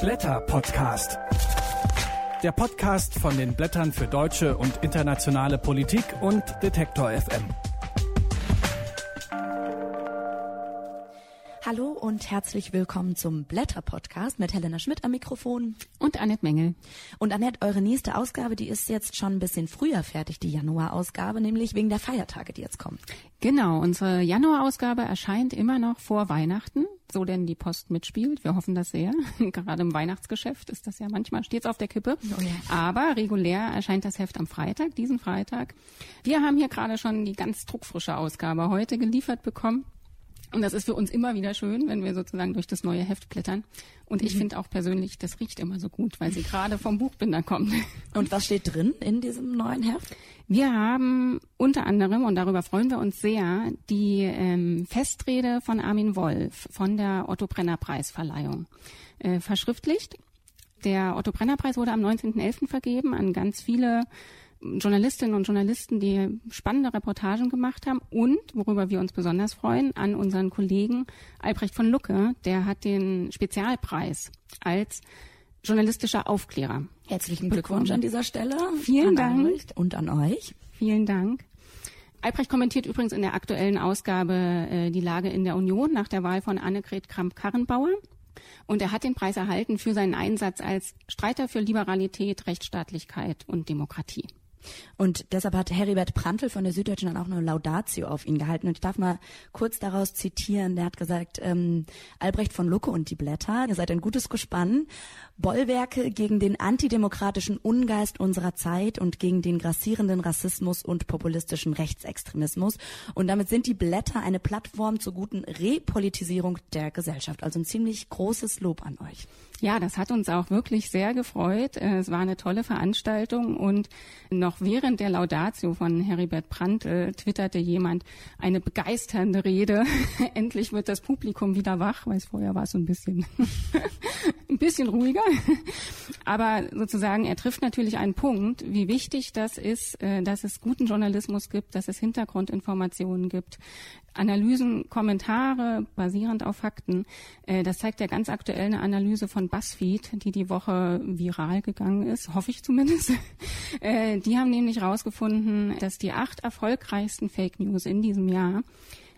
Blätter Podcast. Der Podcast von den Blättern für deutsche und internationale Politik und Detektor FM. Hallo und herzlich willkommen zum Blätter Podcast mit Helena Schmidt am Mikrofon und Annette Mengel. Und Annette, eure nächste Ausgabe, die ist jetzt schon ein bisschen früher fertig, die Januarausgabe, nämlich wegen der Feiertage, die jetzt kommen. Genau, unsere Januarausgabe erscheint immer noch vor Weihnachten, so denn die Post mitspielt. Wir hoffen das sehr. Gerade im Weihnachtsgeschäft ist das ja manchmal stets auf der Kippe. Oh ja. Aber regulär erscheint das Heft am Freitag, diesen Freitag. Wir haben hier gerade schon die ganz druckfrische Ausgabe heute geliefert bekommen. Und das ist für uns immer wieder schön, wenn wir sozusagen durch das neue Heft blättern. Und ich mhm. finde auch persönlich, das riecht immer so gut, weil sie gerade vom Buchbinder kommt. Und was steht drin in diesem neuen Heft? Wir haben unter anderem, und darüber freuen wir uns sehr, die ähm, Festrede von Armin Wolf von der Otto Brenner Preisverleihung äh, verschriftlicht. Der Otto Brenner Preis wurde am 19.11. vergeben an ganz viele Journalistinnen und Journalisten, die spannende Reportagen gemacht haben und, worüber wir uns besonders freuen, an unseren Kollegen Albrecht von Lucke, der hat den Spezialpreis als journalistischer Aufklärer. Herzlichen Glückwunsch bekommen. an dieser Stelle. Vielen Dank. Albrecht und an euch. Vielen Dank. Albrecht kommentiert übrigens in der aktuellen Ausgabe äh, die Lage in der Union nach der Wahl von Annegret Kramp-Karrenbauer. Und er hat den Preis erhalten für seinen Einsatz als Streiter für Liberalität, Rechtsstaatlichkeit und Demokratie. Und deshalb hat Heribert Prantl von der Süddeutschen dann auch eine Laudatio auf ihn gehalten. Und ich darf mal kurz daraus zitieren. Der hat gesagt, ähm, Albrecht von Lucke und die Blätter, ihr seid ein gutes Gespann. Bollwerke gegen den antidemokratischen Ungeist unserer Zeit und gegen den grassierenden Rassismus und populistischen Rechtsextremismus. Und damit sind die Blätter eine Plattform zur guten Repolitisierung der Gesellschaft. Also ein ziemlich großes Lob an euch. Ja, das hat uns auch wirklich sehr gefreut. Äh, es war eine tolle Veranstaltung und noch während der Laudatio von Heribert Prantl twitterte jemand eine begeisternde Rede. Endlich wird das Publikum wieder wach, weil es vorher war so ein bisschen, ein bisschen ruhiger. Aber sozusagen, er trifft natürlich einen Punkt, wie wichtig das ist, äh, dass es guten Journalismus gibt, dass es Hintergrundinformationen gibt, Analysen, Kommentare basierend auf Fakten. Äh, das zeigt ja ganz aktuell eine Analyse von BuzzFeed, die die Woche viral gegangen ist, hoffe ich zumindest. Äh, die haben nämlich herausgefunden, dass die acht erfolgreichsten Fake News in diesem Jahr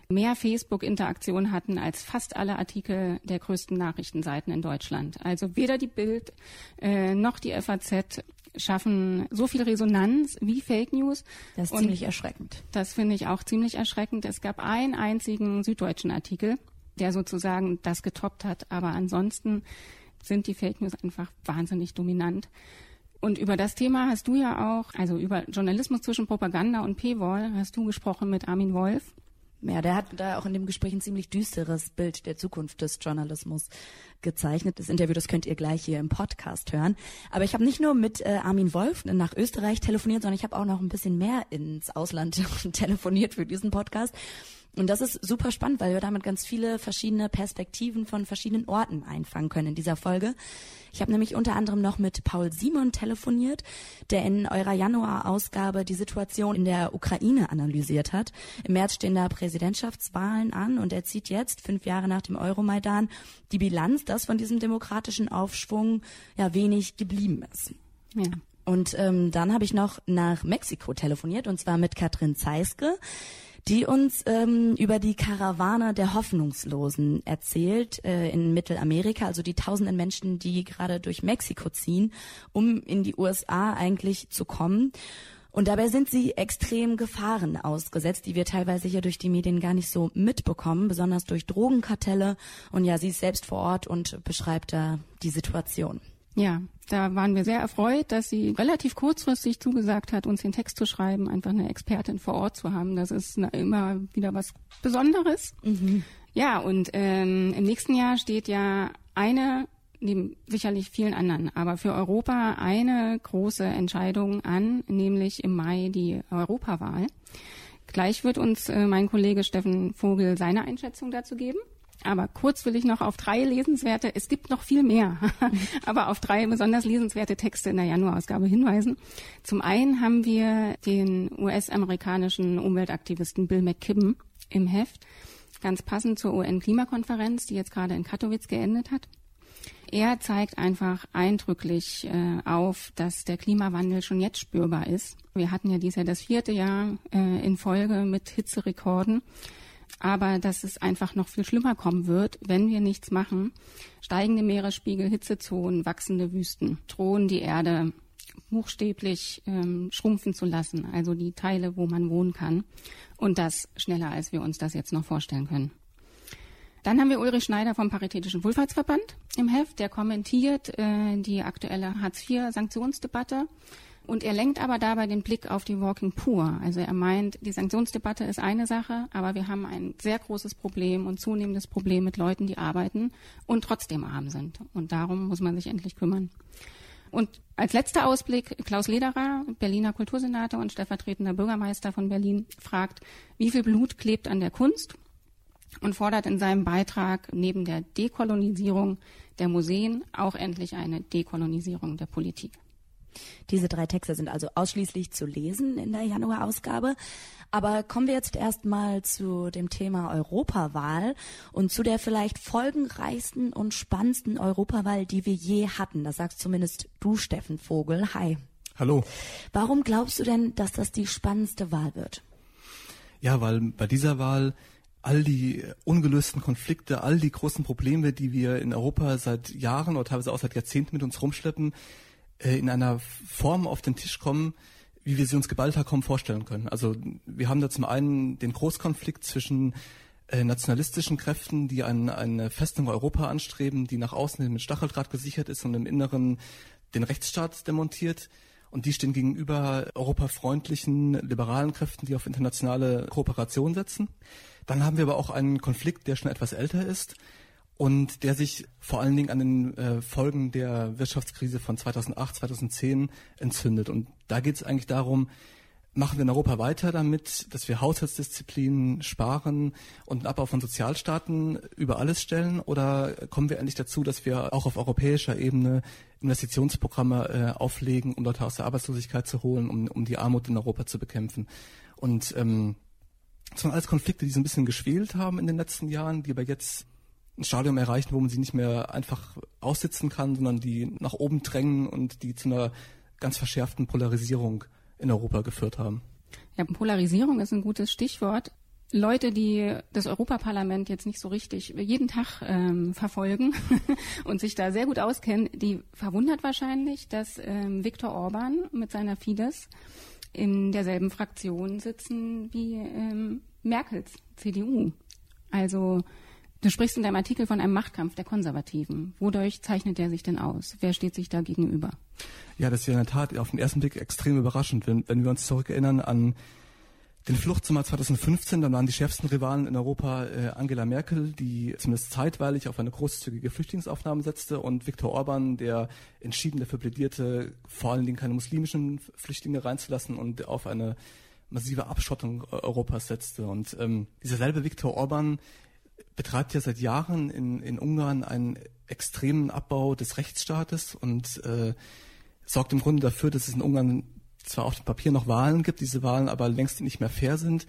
mehr Facebook-Interaktion hatten als fast alle Artikel der größten Nachrichtenseiten in Deutschland. Also weder die Bild äh, noch die FAZ schaffen so viel Resonanz wie Fake News. Das ist Und ziemlich erschreckend. Das finde ich auch ziemlich erschreckend. Es gab einen einzigen süddeutschen Artikel, der sozusagen das getoppt hat. Aber ansonsten sind die Fake News einfach wahnsinnig dominant. Und über das Thema hast du ja auch, also über Journalismus zwischen Propaganda und Paywall, hast du gesprochen mit Armin Wolf. Ja, der hat da auch in dem Gespräch ein ziemlich düsteres Bild der Zukunft des Journalismus gezeichnet. Das Interview, das könnt ihr gleich hier im Podcast hören. Aber ich habe nicht nur mit äh, Armin Wolf nach Österreich telefoniert, sondern ich habe auch noch ein bisschen mehr ins Ausland telefoniert für diesen Podcast. Und das ist super spannend, weil wir damit ganz viele verschiedene Perspektiven von verschiedenen Orten einfangen können in dieser Folge. Ich habe nämlich unter anderem noch mit Paul Simon telefoniert, der in eurer Januar-Ausgabe die Situation in der Ukraine analysiert hat. Im März stehen da Präsidentschaftswahlen an und er zieht jetzt, fünf Jahre nach dem Euromaidan, die Bilanz, dass von diesem demokratischen Aufschwung ja wenig geblieben ist. Ja. Und ähm, dann habe ich noch nach Mexiko telefoniert und zwar mit Katrin Zeiske die uns ähm, über die Karawane der Hoffnungslosen erzählt äh, in Mittelamerika, also die tausenden Menschen, die gerade durch Mexiko ziehen, um in die USA eigentlich zu kommen. Und dabei sind sie extrem Gefahren ausgesetzt, die wir teilweise hier durch die Medien gar nicht so mitbekommen, besonders durch Drogenkartelle. Und ja, sie ist selbst vor Ort und beschreibt da die Situation. Ja, da waren wir sehr erfreut, dass sie relativ kurzfristig zugesagt hat, uns den Text zu schreiben, einfach eine Expertin vor Ort zu haben. Das ist immer wieder was Besonderes. Mhm. Ja, und ähm, im nächsten Jahr steht ja eine, neben sicherlich vielen anderen, aber für Europa eine große Entscheidung an, nämlich im Mai die Europawahl. Gleich wird uns äh, mein Kollege Steffen Vogel seine Einschätzung dazu geben. Aber kurz will ich noch auf drei lesenswerte, es gibt noch viel mehr, aber auf drei besonders lesenswerte Texte in der Januarausgabe hinweisen. Zum einen haben wir den US-amerikanischen Umweltaktivisten Bill McKibben im Heft, ganz passend zur UN-Klimakonferenz, die jetzt gerade in Katowice geendet hat. er zeigt einfach eindrücklich äh, auf, dass der Klimawandel schon jetzt spürbar ist. Wir hatten ja dieses Jahr das vierte Jahr äh, in Folge mit Hitzerekorden aber dass es einfach noch viel schlimmer kommen wird, wenn wir nichts machen. Steigende Meeresspiegel, Hitzezonen, wachsende Wüsten drohen die Erde buchstäblich ähm, schrumpfen zu lassen, also die Teile, wo man wohnen kann. Und das schneller, als wir uns das jetzt noch vorstellen können. Dann haben wir Ulrich Schneider vom Paritätischen Wohlfahrtsverband im Heft, der kommentiert äh, die aktuelle Hartz-IV-Sanktionsdebatte und er lenkt aber dabei den Blick auf die Walking Poor. Also er meint, die Sanktionsdebatte ist eine Sache, aber wir haben ein sehr großes Problem und zunehmendes Problem mit Leuten, die arbeiten und trotzdem arm sind. Und darum muss man sich endlich kümmern. Und als letzter Ausblick, Klaus Lederer, Berliner Kultursenator und stellvertretender Bürgermeister von Berlin, fragt, wie viel Blut klebt an der Kunst? Und fordert in seinem Beitrag neben der Dekolonisierung der Museen auch endlich eine Dekolonisierung der Politik. Diese drei Texte sind also ausschließlich zu lesen in der Januarausgabe. Aber kommen wir jetzt erstmal zu dem Thema Europawahl und zu der vielleicht folgenreichsten und spannendsten Europawahl, die wir je hatten. Das sagst zumindest du, Steffen Vogel. Hi. Hallo. Warum glaubst du denn, dass das die spannendste Wahl wird? Ja, weil bei dieser Wahl all die ungelösten Konflikte, all die großen Probleme, die wir in Europa seit Jahren oder teilweise auch seit Jahrzehnten mit uns rumschleppen, äh, in einer Form auf den Tisch kommen, wie wir sie uns geballter kaum vorstellen können. Also wir haben da zum einen den Großkonflikt zwischen äh, nationalistischen Kräften, die ein, eine Festung Europa anstreben, die nach außen mit Stacheldraht gesichert ist und im Inneren den Rechtsstaat demontiert. Und die stehen gegenüber europafreundlichen, liberalen Kräften, die auf internationale Kooperation setzen. Dann haben wir aber auch einen Konflikt, der schon etwas älter ist, und der sich vor allen Dingen an den äh, Folgen der Wirtschaftskrise von 2008, 2010 entzündet. Und da geht es eigentlich darum, machen wir in Europa weiter damit, dass wir Haushaltsdisziplin sparen und einen Abbau von Sozialstaaten über alles stellen? Oder kommen wir endlich dazu, dass wir auch auf europäischer Ebene Investitionsprogramme äh, auflegen, um Leute aus der Arbeitslosigkeit zu holen, um, um die Armut in Europa zu bekämpfen? Und ähm, das waren alles Konflikte, die so ein bisschen geschwelt haben in den letzten Jahren, die aber jetzt ein Stadium erreichen, wo man sie nicht mehr einfach aussitzen kann, sondern die nach oben drängen und die zu einer ganz verschärften Polarisierung in Europa geführt haben. Ja, Polarisierung ist ein gutes Stichwort. Leute, die das Europaparlament jetzt nicht so richtig jeden Tag ähm, verfolgen und sich da sehr gut auskennen, die verwundert wahrscheinlich, dass ähm, Viktor Orban mit seiner Fidesz in derselben Fraktion sitzen wie ähm, Merkels CDU. Also Du sprichst in deinem Artikel von einem Machtkampf der Konservativen. Wodurch zeichnet der sich denn aus? Wer steht sich da gegenüber? Ja, das ist ja in der Tat auf den ersten Blick extrem überraschend. Wenn, wenn wir uns zurückerinnern an den Fluchtsommer 2015, dann waren die schärfsten Rivalen in Europa äh, Angela Merkel, die zumindest zeitweilig auf eine großzügige Flüchtlingsaufnahme setzte, und Viktor Orban, der entschieden dafür plädierte, vor allen Dingen keine muslimischen Flüchtlinge reinzulassen und auf eine massive Abschottung Europas setzte. Und ähm, dieser selbe Viktor Orban betreibt ja seit Jahren in, in Ungarn einen extremen Abbau des Rechtsstaates und äh, sorgt im Grunde dafür, dass es in Ungarn zwar auf dem Papier noch Wahlen gibt, diese Wahlen aber längst nicht mehr fair sind.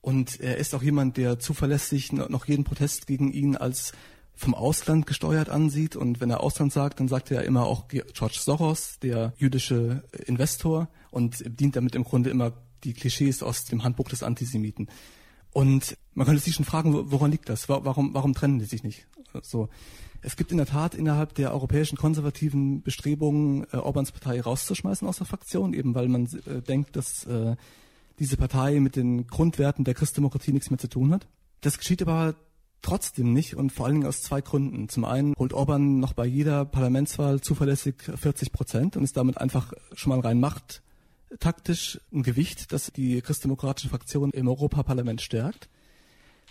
Und er ist auch jemand, der zuverlässig noch jeden Protest gegen ihn als vom Ausland gesteuert ansieht. Und wenn er Ausland sagt, dann sagt er immer auch George Soros, der jüdische Investor, und dient damit im Grunde immer die Klischees aus dem Handbuch des Antisemiten. Und man könnte sich schon fragen, woran liegt das? Warum, warum trennen die sich nicht? So. Es gibt in der Tat innerhalb der europäischen konservativen Bestrebungen, äh, Orbans Partei rauszuschmeißen aus der Fraktion, eben weil man äh, denkt, dass äh, diese Partei mit den Grundwerten der Christdemokratie nichts mehr zu tun hat. Das geschieht aber trotzdem nicht und vor allen Dingen aus zwei Gründen. Zum einen holt Orban noch bei jeder Parlamentswahl zuverlässig 40 Prozent und ist damit einfach schon mal rein Macht taktisch ein Gewicht, das die christdemokratische Fraktion im Europaparlament stärkt.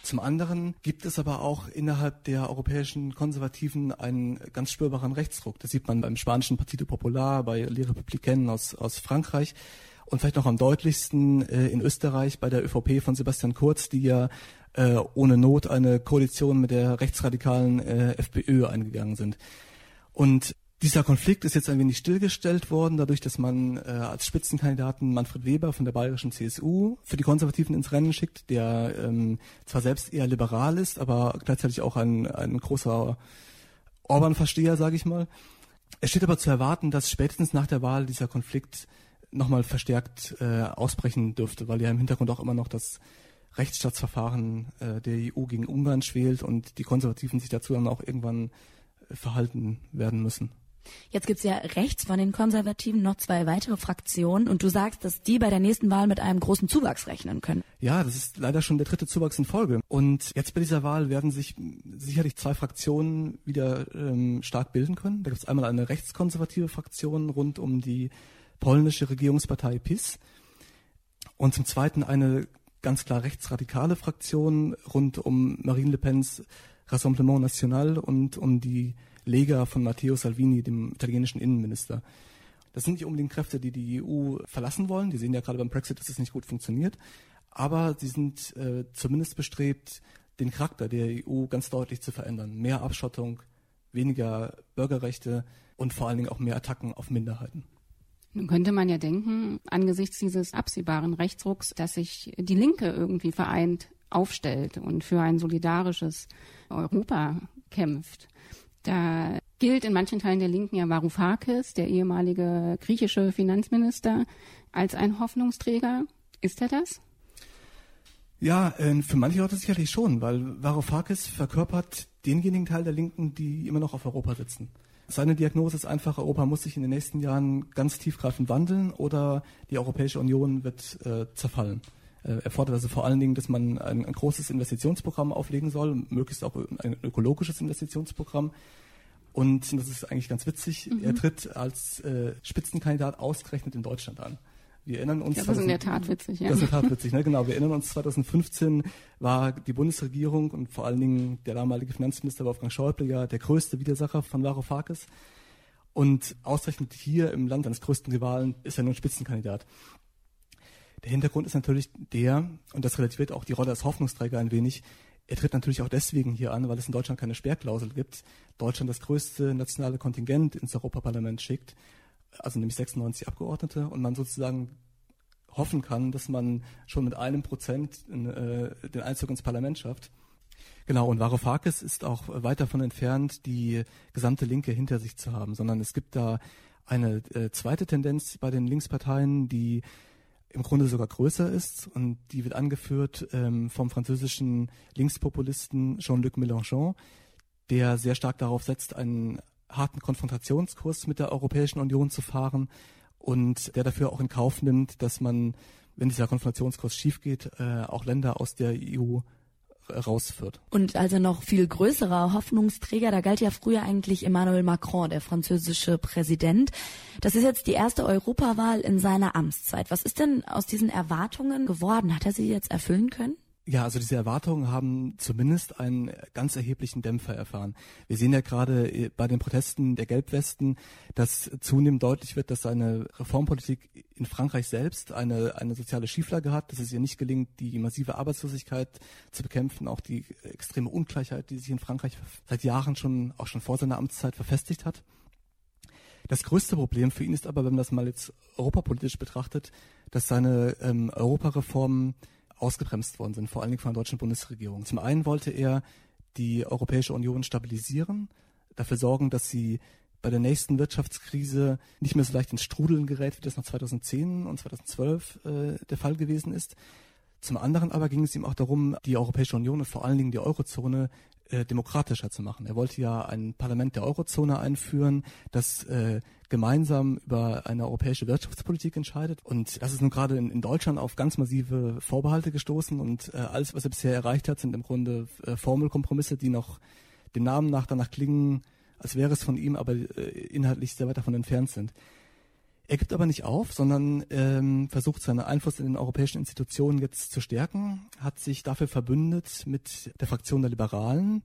Zum anderen gibt es aber auch innerhalb der europäischen Konservativen einen ganz spürbaren Rechtsdruck. Das sieht man beim spanischen Partido Popular, bei Les Républicains aus, aus Frankreich und vielleicht noch am deutlichsten äh, in Österreich bei der ÖVP von Sebastian Kurz, die ja äh, ohne Not eine Koalition mit der rechtsradikalen äh, FPÖ eingegangen sind. Und dieser Konflikt ist jetzt ein wenig stillgestellt worden, dadurch, dass man äh, als Spitzenkandidaten Manfred Weber von der bayerischen CSU für die Konservativen ins Rennen schickt, der ähm, zwar selbst eher liberal ist, aber gleichzeitig auch ein, ein großer Orban-Versteher, sage ich mal. Es steht aber zu erwarten, dass spätestens nach der Wahl dieser Konflikt nochmal verstärkt äh, ausbrechen dürfte, weil ja im Hintergrund auch immer noch das Rechtsstaatsverfahren äh, der EU gegen Ungarn schwelt und die Konservativen sich dazu dann auch irgendwann äh, verhalten werden müssen. Jetzt gibt's ja rechts von den Konservativen noch zwei weitere Fraktionen und du sagst, dass die bei der nächsten Wahl mit einem großen Zuwachs rechnen können. Ja, das ist leider schon der dritte Zuwachs in Folge. Und jetzt bei dieser Wahl werden sich sicherlich zwei Fraktionen wieder ähm, stark bilden können. Da gibt's einmal eine rechtskonservative Fraktion rund um die polnische Regierungspartei PiS und zum Zweiten eine ganz klar rechtsradikale Fraktion rund um Marine Le Pens Rassemblement National und um die Lega von Matteo Salvini, dem italienischen Innenminister. Das sind nicht unbedingt Kräfte, die die EU verlassen wollen. Die sehen ja gerade beim Brexit, dass es nicht gut funktioniert. Aber sie sind äh, zumindest bestrebt, den Charakter der EU ganz deutlich zu verändern. Mehr Abschottung, weniger Bürgerrechte und vor allen Dingen auch mehr Attacken auf Minderheiten. Nun könnte man ja denken, angesichts dieses absehbaren Rechtsrucks, dass sich die Linke irgendwie vereint aufstellt und für ein solidarisches Europa kämpft. Da gilt in manchen Teilen der Linken ja Varoufakis, der ehemalige griechische Finanzminister, als ein Hoffnungsträger. Ist er das? Ja, äh, für manche Leute sicherlich schon, weil Varoufakis verkörpert denjenigen Teil der Linken, die immer noch auf Europa sitzen. Seine Diagnose ist einfach, Europa muss sich in den nächsten Jahren ganz tiefgreifend wandeln oder die Europäische Union wird äh, zerfallen. Äh, er fordert also vor allen Dingen, dass man ein, ein, großes Investitionsprogramm auflegen soll, möglichst auch ein ökologisches Investitionsprogramm. Und das ist eigentlich ganz witzig, mhm. er tritt als äh, Spitzenkandidat ausgerechnet in Deutschland an. Wir erinnern uns. Ja, das ist in der Tat witzig, ja. Das ist in der Tat witzig, ne? Genau. Wir erinnern uns 2015 war die Bundesregierung und vor allen Dingen der damalige Finanzminister Wolfgang Schäuble ja der größte Widersacher von Varoufakis. Und ausgerechnet hier im Land eines größten Rivalen ist er nun Spitzenkandidat. Der Hintergrund ist natürlich der, und das relativiert auch die Rolle als Hoffnungsträger ein wenig, er tritt natürlich auch deswegen hier an, weil es in Deutschland keine Sperrklausel gibt. Deutschland das größte nationale Kontingent ins Europaparlament schickt also nämlich 96 Abgeordnete, und man sozusagen hoffen kann, dass man schon mit einem Prozent äh, den Einzug ins Parlament schafft. Genau, und Varoufakis ist auch weit davon entfernt, die gesamte Linke hinter sich zu haben, sondern es gibt da eine äh, zweite Tendenz bei den Linksparteien, die im Grunde sogar größer ist und die wird angeführt ähm, vom französischen Linkspopulisten Jean-Luc Mélenchon, der sehr stark darauf setzt, einen harten Konfrontationskurs mit der Europäischen Union zu fahren und der dafür auch in Kauf nimmt, dass man, wenn dieser Konfrontationskurs schief geht, äh, auch Länder aus der EU rausführt. Und also noch viel größerer Hoffnungsträger, da galt ja früher eigentlich Emmanuel Macron, der französische Präsident. Das ist jetzt die erste Europawahl in seiner Amtszeit. Was ist denn aus diesen Erwartungen geworden? Hat er sie jetzt erfüllen können? Ja, also diese Erwartungen haben zumindest einen ganz erheblichen Dämpfer erfahren. Wir sehen ja gerade äh, bei den Protesten der Gelbwesten, dass zunehmend deutlich wird, dass eine Reformpolitik in Frankreich selbst eine, eine soziale Schieflage hat, dass es ihr nicht gelingt, die massive Arbeitslosigkeit zu bekämpfen, auch die extreme Ungleichheit, die sich in Frankreich seit Jahren schon, auch schon vor seiner Amtszeit verfestigt hat. Das größte Problem für ihn ist aber, wenn man das mal jetzt europapolitisch betrachtet, dass seine ähm, Europareformen ausgebremst worden sind, vor allen Dingen von der deutschen Bundesregierung. Zum einen wollte er die Europäische Union stabilisieren, dafür sorgen, dass sie bei der nächsten Wirtschaftskrise nicht mehr so leicht ins Strudeln gerät, wie das nach 2010 und 2012 äh, der Fall gewesen ist. Zum anderen aber ging es ihm auch darum, die Europäische Union und vor allen Dingen die Eurozone äh, demokratischer zu machen. Er wollte ja ein Parlament der Eurozone einführen, das äh, gemeinsam über eine europäische Wirtschaftspolitik entscheidet. Und das ist nun gerade in, in Deutschland auf ganz massive Vorbehalte gestoßen und äh, alles, was er bisher erreicht hat, sind im Grunde äh, Formelkompromisse, die noch dem Namen nach danach klingen, als wäre es von ihm, aber äh, inhaltlich sehr weit davon entfernt sind. Er gibt aber nicht auf, sondern ähm, versucht seinen Einfluss in den europäischen Institutionen jetzt zu stärken, hat sich dafür verbündet mit der Fraktion der Liberalen.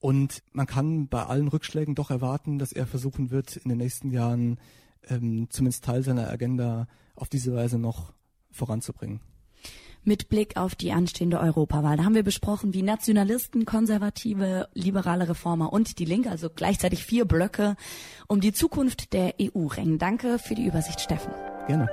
Und man kann bei allen Rückschlägen doch erwarten, dass er versuchen wird, in den nächsten Jahren ähm, zumindest Teil seiner Agenda auf diese Weise noch voranzubringen mit Blick auf die anstehende Europawahl. Da haben wir besprochen, wie Nationalisten, Konservative, liberale Reformer und die Linke, also gleichzeitig vier Blöcke, um die Zukunft der EU ringen. Danke für die Übersicht, Steffen. Gerne.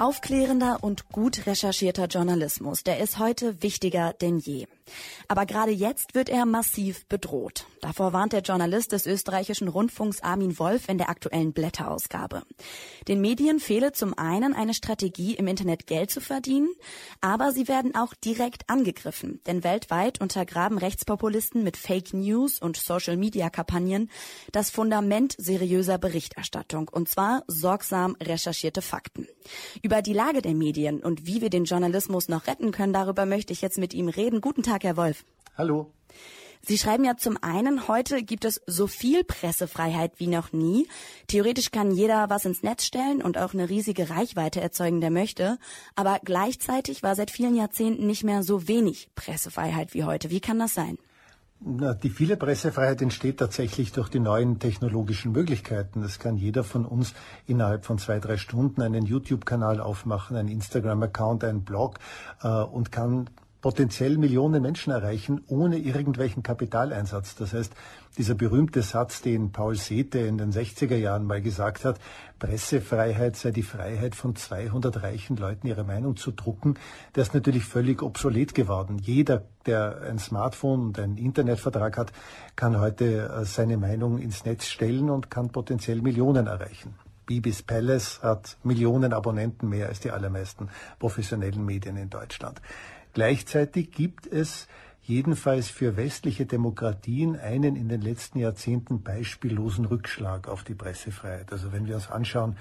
Aufklärender und gut recherchierter Journalismus, der ist heute wichtiger denn je. Aber gerade jetzt wird er massiv bedroht. Davor warnt der Journalist des österreichischen Rundfunks Armin Wolf in der aktuellen Blätterausgabe. Den Medien fehle zum einen eine Strategie, im Internet Geld zu verdienen, aber sie werden auch direkt angegriffen. Denn weltweit untergraben Rechtspopulisten mit Fake News und Social-Media-Kampagnen das Fundament seriöser Berichterstattung, und zwar sorgsam recherchierte Fakten. Über die Lage der Medien und wie wir den Journalismus noch retten können, darüber möchte ich jetzt mit ihm reden. Guten Tag, Herr Wolf. Hallo. Sie schreiben ja zum einen, heute gibt es so viel Pressefreiheit wie noch nie. Theoretisch kann jeder was ins Netz stellen und auch eine riesige Reichweite erzeugen, der möchte. Aber gleichzeitig war seit vielen Jahrzehnten nicht mehr so wenig Pressefreiheit wie heute. Wie kann das sein? Die viele Pressefreiheit entsteht tatsächlich durch die neuen technologischen Möglichkeiten. Das kann jeder von uns innerhalb von zwei, drei Stunden einen YouTube-Kanal aufmachen, einen Instagram-Account, einen Blog äh, und kann potenziell Millionen Menschen erreichen, ohne irgendwelchen Kapitaleinsatz. Das heißt, dieser berühmte Satz, den Paul Sethe in den 60er Jahren mal gesagt hat, Pressefreiheit sei die Freiheit von 200 reichen Leuten ihre Meinung zu drucken, der ist natürlich völlig obsolet geworden. Jeder, der ein Smartphone und einen Internetvertrag hat, kann heute äh, seine Meinung ins Netz stellen und kann potenziell Millionen erreichen. Bibis Palace hat Millionen Abonnenten mehr als die allermeisten professionellen Medien in Deutschland. Gleichzeitig gibt es jedenfalls für westliche Demokratien einen in den letzten Jahrzehnten beispiellosen Rückschlag auf die Pressefreiheit. Also wenn wir uns anschauen,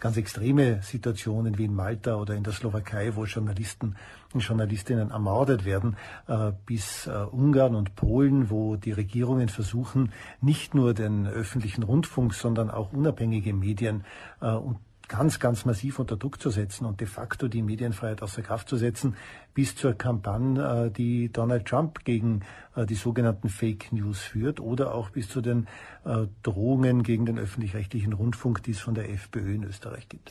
ganz extreme Situationen wie in Malta oder in der Slowakei, wo Journalisten und Journalistinnen ermordet werden, äh, bis äh, Ungarn und Polen, wo die Regierungen versuchen, nicht nur den öffentlichen Rundfunk, sondern auch unabhängige Medien äh, und ganz, ganz massiv unter Druck zu setzen und de facto die Medienfreiheit außer Kraft zu setzen, bis zur Kampagne, äh, die Donald Trump gegen äh, die sogenannten Fake News führt oder auch bis zu den äh, Drohungen gegen den öffentlich-rechtlichen Rundfunk, die es von der FPÖ in Österreich gibt.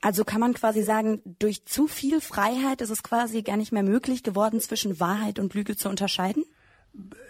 Also kann man quasi sagen, durch zu viel Freiheit ist es quasi gar nicht mehr möglich geworden, zwischen Wahrheit und Lüge zu unterscheiden?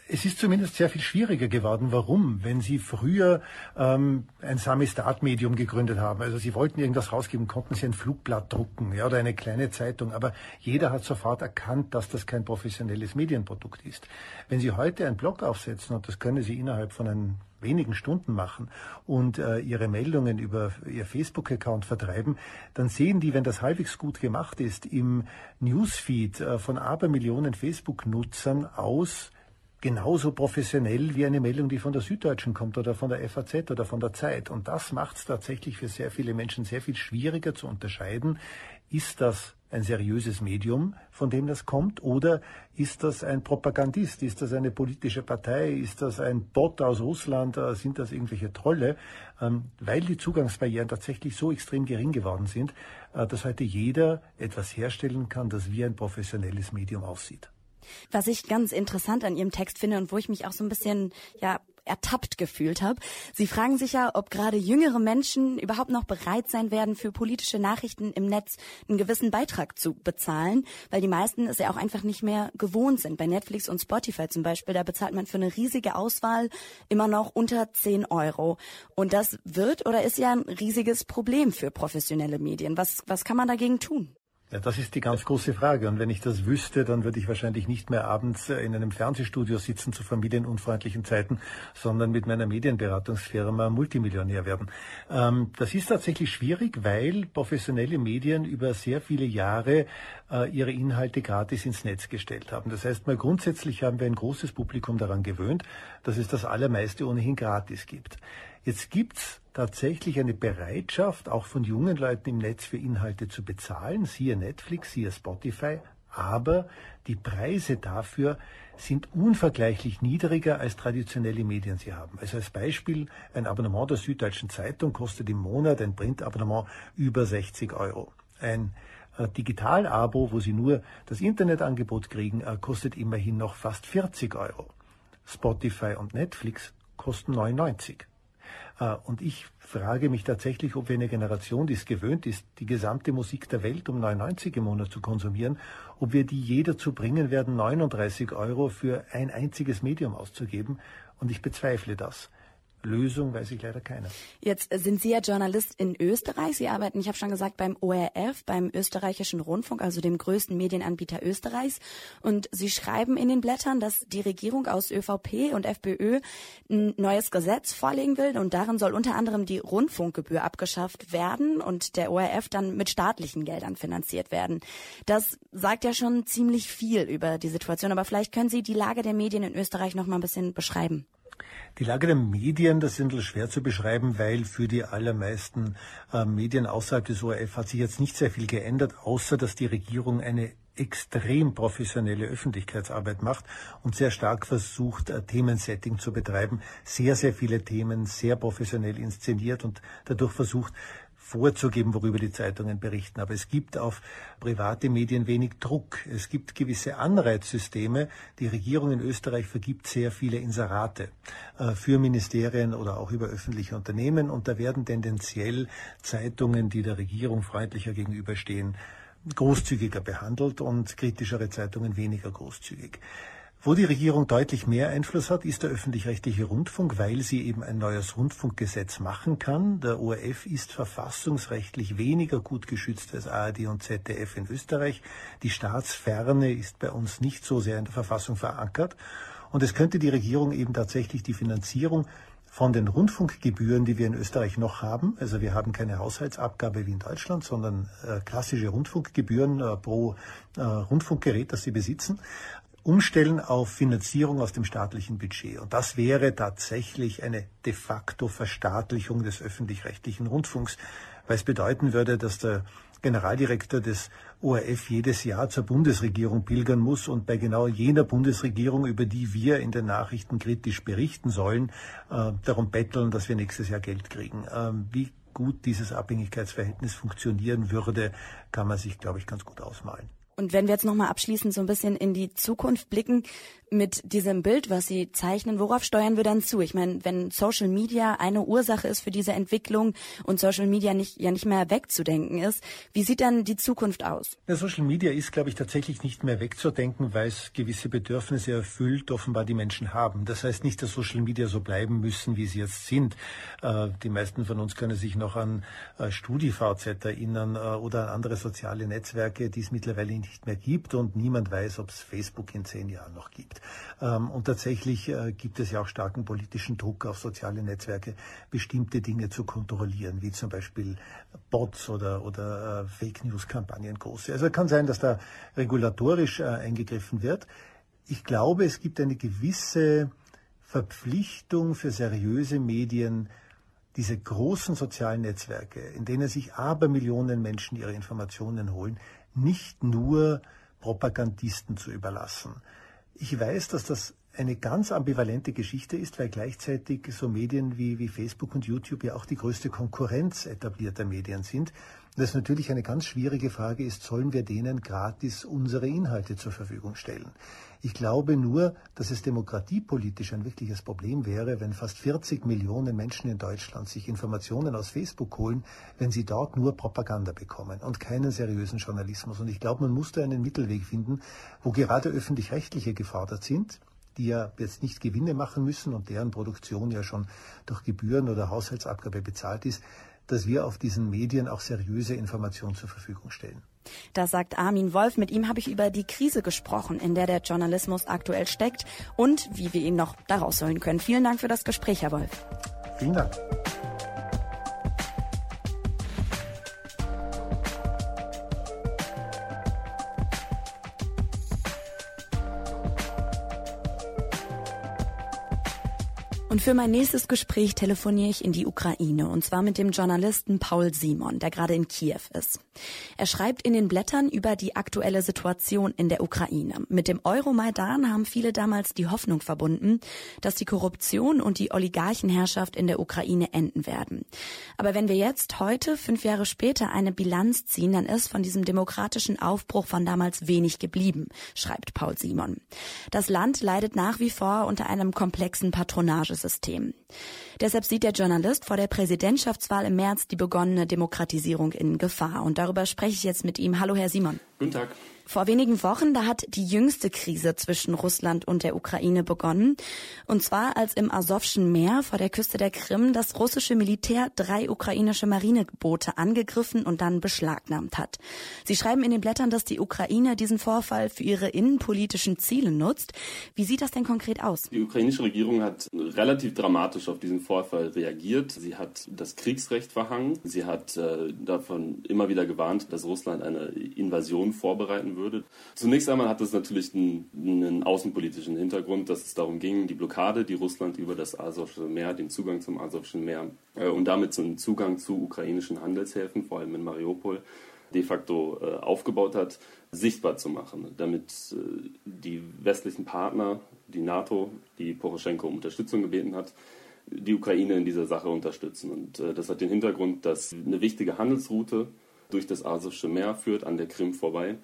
Es ist zumindest sehr viel schwieriger geworden. Warum? Wenn Sie früher ähm, ein Samistat-Medium gegründet haben, also Sie wollten irgendwas rausgeben, konnten Sie ein Flugblatt drucken ja, oder eine kleine Zeitung, aber jeder hat sofort erkannt, dass das kein professionelles Medienprodukt ist. Wenn Sie heute einen Blog aufsetzen, und das können Sie innerhalb von ein wenigen Stunden machen und äh, ihre Meldungen über ihr Facebook-Account vertreiben, dann sehen die, wenn das halbwegs gut gemacht ist, im Newsfeed äh, von Abermillionen Facebook-Nutzern aus, genauso professionell wie eine Meldung, die von der Süddeutschen kommt oder von der FAZ oder von der Zeit. Und das macht es tatsächlich für sehr viele Menschen sehr viel schwieriger zu unterscheiden, ist das ein seriöses Medium, von dem das kommt, oder ist das ein Propagandist, ist das eine politische Partei, ist das ein Bot aus Russland, äh, sind das irgendwelche Trolle, ähm, weil die Zugangsbarrieren tatsächlich so extrem gering geworden sind, äh, dass heute jeder etwas herstellen kann, das wie ein professionelles Medium aussieht. Was ich ganz interessant an Ihrem Text finde und wo ich mich auch so ein bisschen ja ertappt gefühlt habe. Sie fragen sich ja, ob gerade jüngere Menschen überhaupt noch bereit sein werden, für politische Nachrichten im Netz einen gewissen Beitrag zu bezahlen, weil die meisten es ja auch einfach nicht mehr gewohnt sind. Bei Netflix und Spotify zum Beispiel, da bezahlt man für eine riesige Auswahl immer noch unter 10 Euro. Und das wird oder ist ja ein riesiges Problem für professionelle Medien. Was, was kann man dagegen tun? Ja, das ist die ganz große Frage. Und wenn ich das wüsste, dann würde ich wahrscheinlich nicht mehr abends in einem Fernsehstudio sitzen zu familienunfreundlichen Zeiten, sondern mit meiner Medienberatungsfirma Multimillionär werden. Ähm, das ist tatsächlich schwierig, weil professionelle Medien über sehr viele Jahre äh, ihre Inhalte gratis ins Netz gestellt haben. Das heißt mal grundsätzlich haben wir ein großes Publikum daran gewöhnt, dass es das Allermeiste ohnehin gratis gibt. Jetzt gibt's tatsächlich eine Bereitschaft, auch von jungen Leuten im Netz für Inhalte zu bezahlen, siehe Netflix, siehe Spotify, aber die Preise dafür sind unvergleichlich niedriger als traditionelle Medien sie haben. Also als Beispiel, ein Abonnement der Süddeutschen Zeitung kostet im Monat ein Printabonnement über 60 Euro. Ein äh, Digital-Abo, wo Sie nur das Internetangebot kriegen, äh, kostet immerhin noch fast 40 Euro. Spotify und Netflix kosten 99. Äh, und ich frage mich tatsächlich, ob wir eine Generation, die es gewöhnt ist, die gesamte Musik der Welt um 99 im Monat zu konsumieren, ob wir die je dazu bringen werden, 39 Euro für ein einziges Medium auszugeben. Und ich bezweifle das. Lösung weiß ich leider keine. Jetzt sind Sie ja Journalist in Österreich. Sie arbeiten, ich habe schon gesagt, beim ORF, beim österreichischen Rundfunk, also dem größten Medienanbieter Österreichs. Und Sie schreiben in den Blättern, dass die Regierung aus ÖVP und FPÖ ein neues Gesetz vorlegen will. Und darin soll unter anderem die Rundfunkgebühr abgeschafft werden und der ORF dann mit staatlichen Geldern finanziert werden. Das sagt ja schon ziemlich viel über die Situation. Aber vielleicht können Sie die Lage der Medien in Österreich noch mal ein bisschen beschreiben. Die Lage der Medien, das ist ein bisschen schwer zu beschreiben, weil für die allermeisten äh, Medien außerhalb des ORF hat sich jetzt nicht sehr viel geändert, außer dass die Regierung eine extrem professionelle Öffentlichkeitsarbeit macht und sehr stark versucht, äh, Themensetting zu betreiben, sehr, sehr viele Themen sehr professionell inszeniert und dadurch versucht, vorzugeben, worüber die Zeitungen berichten. Aber es gibt auf private Medien wenig Druck. Es gibt gewisse Anreizsysteme. Die Regierung in Österreich vergibt sehr viele Inserate äh, für Ministerien oder auch über öffentliche Unternehmen. Und da werden tendenziell Zeitungen, die der Regierung freundlicher gegenüberstehen, großzügiger behandelt und kritischere Zeitungen weniger großzügig. Wo die Regierung deutlich mehr Einfluss hat, ist der öffentlich-rechtliche Rundfunk, weil sie eben ein neues Rundfunkgesetz machen kann. Der ORF ist verfassungsrechtlich weniger gut geschützt als ARD und ZDF in Österreich. Die Staatsferne ist bei uns nicht so sehr in der Verfassung verankert. Und es könnte die Regierung eben tatsächlich die Finanzierung von den Rundfunkgebühren, die wir in Österreich noch haben, also wir haben keine Haushaltsabgabe wie in Deutschland, sondern äh, klassische Rundfunkgebühren äh, pro äh, Rundfunkgerät, das sie besitzen, umstellen auf Finanzierung aus dem staatlichen Budget. Und das wäre tatsächlich eine de facto Verstaatlichung des öffentlich-rechtlichen Rundfunks, weil es bedeuten würde, dass der Generaldirektor des ORF jedes Jahr zur Bundesregierung pilgern muss und bei genau jener Bundesregierung, über die wir in den Nachrichten kritisch berichten sollen, äh, darum betteln, dass wir nächstes Jahr Geld kriegen. Ähm, wie gut dieses Abhängigkeitsverhältnis funktionieren würde, kann man sich, glaube ich, ganz gut ausmalen. Und wenn wir jetzt nochmal abschließend so ein bisschen in die Zukunft blicken, mit diesem Bild, was Sie zeichnen, worauf steuern wir dann zu? Ich meine, wenn Social Media eine Ursache ist für diese Entwicklung und Social Media nicht, ja nicht mehr wegzudenken ist, wie sieht dann die Zukunft aus? Ja, Social Media ist, glaube ich, tatsächlich nicht mehr wegzudenken, weil es gewisse Bedürfnisse erfüllt, offenbar die Menschen haben. Das heißt nicht, dass Social Media so bleiben müssen, wie sie jetzt sind. Äh, die meisten von uns können sich noch an äh, StudiVZ erinnern äh, oder an andere soziale Netzwerke, die es mittlerweile nicht mehr gibt und niemand weiß, ob es Facebook in zehn Jahren noch gibt. Ähm, und tatsächlich äh, gibt es ja auch starken politischen Druck auf soziale Netzwerke, bestimmte Dinge zu kontrollieren, wie zum Beispiel Bots oder, oder äh, Fake News-Kampagnen große. Also kann sein, dass da regulatorisch äh, eingegriffen wird. Ich glaube, es gibt eine gewisse Verpflichtung für seriöse Medien, diese großen sozialen Netzwerke, in denen sich Abermillionen Menschen ihre Informationen holen, nicht nur Propagandisten zu überlassen. Ich weiß, dass das eine ganz ambivalente Geschichte ist, weil gleichzeitig so Medien wie, wie Facebook und YouTube ja auch die größte Konkurrenz etablierter Medien sind. Das natürlich eine ganz schwierige Frage ist, sollen wir denen gratis unsere Inhalte zur Verfügung stellen? Ich glaube nur, dass es demokratiepolitisch ein wirkliches Problem wäre, wenn fast 40 Millionen Menschen in Deutschland sich Informationen aus Facebook holen, wenn sie dort nur Propaganda bekommen und keinen seriösen Journalismus. Und ich glaube, man muss da einen Mittelweg finden, wo gerade öffentlich-rechtliche gefordert sind, die ja jetzt nicht Gewinne machen müssen und deren Produktion ja schon durch Gebühren oder Haushaltsabgabe bezahlt ist, dass wir auf diesen Medien auch seriöse Informationen zur Verfügung stellen. Das sagt Armin Wolf. Mit ihm habe ich über die Krise gesprochen, in der der Journalismus aktuell steckt und wie wir ihn noch daraus holen können. Vielen Dank für das Gespräch, Herr Wolf. Vielen Dank. Und für mein nächstes Gespräch telefoniere ich in die Ukraine und zwar mit dem Journalisten Paul Simon, der gerade in Kiew ist. Er schreibt in den Blättern über die aktuelle Situation in der Ukraine. Mit dem Euromaidan haben viele damals die Hoffnung verbunden, dass die Korruption und die Oligarchenherrschaft in der Ukraine enden werden. Aber wenn wir jetzt heute, fünf Jahre später, eine Bilanz ziehen, dann ist von diesem demokratischen Aufbruch von damals wenig geblieben, schreibt Paul Simon. Das Land leidet nach wie vor unter einem komplexen Patronages System. Deshalb sieht der Journalist vor der Präsidentschaftswahl im März die begonnene Demokratisierung in Gefahr. Und darüber spreche ich jetzt mit ihm. Hallo, Herr Simon. Guten Tag. Vor wenigen Wochen, da hat die jüngste Krise zwischen Russland und der Ukraine begonnen. Und zwar, als im Asowschen Meer vor der Küste der Krim das russische Militär drei ukrainische Marineboote angegriffen und dann beschlagnahmt hat. Sie schreiben in den Blättern, dass die Ukraine diesen Vorfall für ihre innenpolitischen Ziele nutzt. Wie sieht das denn konkret aus? Die ukrainische Regierung hat relativ dramatisch auf diesen Vorfall reagiert. Sie hat das Kriegsrecht verhangen. Sie hat äh, davon immer wieder gewarnt, dass Russland eine Invasion vorbereiten würde. Zunächst einmal hat es natürlich einen, einen außenpolitischen Hintergrund, dass es darum ging, die Blockade, die Russland über das Asowsche Meer, den Zugang zum Asowschen Meer äh, und damit zum Zugang zu ukrainischen Handelshäfen, vor allem in Mariupol, de facto äh, aufgebaut hat, sichtbar zu machen, damit äh, die westlichen Partner, die NATO, die Poroschenko um Unterstützung gebeten hat, die Ukraine in dieser Sache unterstützen. Und äh, das hat den Hintergrund, dass eine wichtige Handelsroute durch das Asowsche Meer führt, an der Krim vorbei,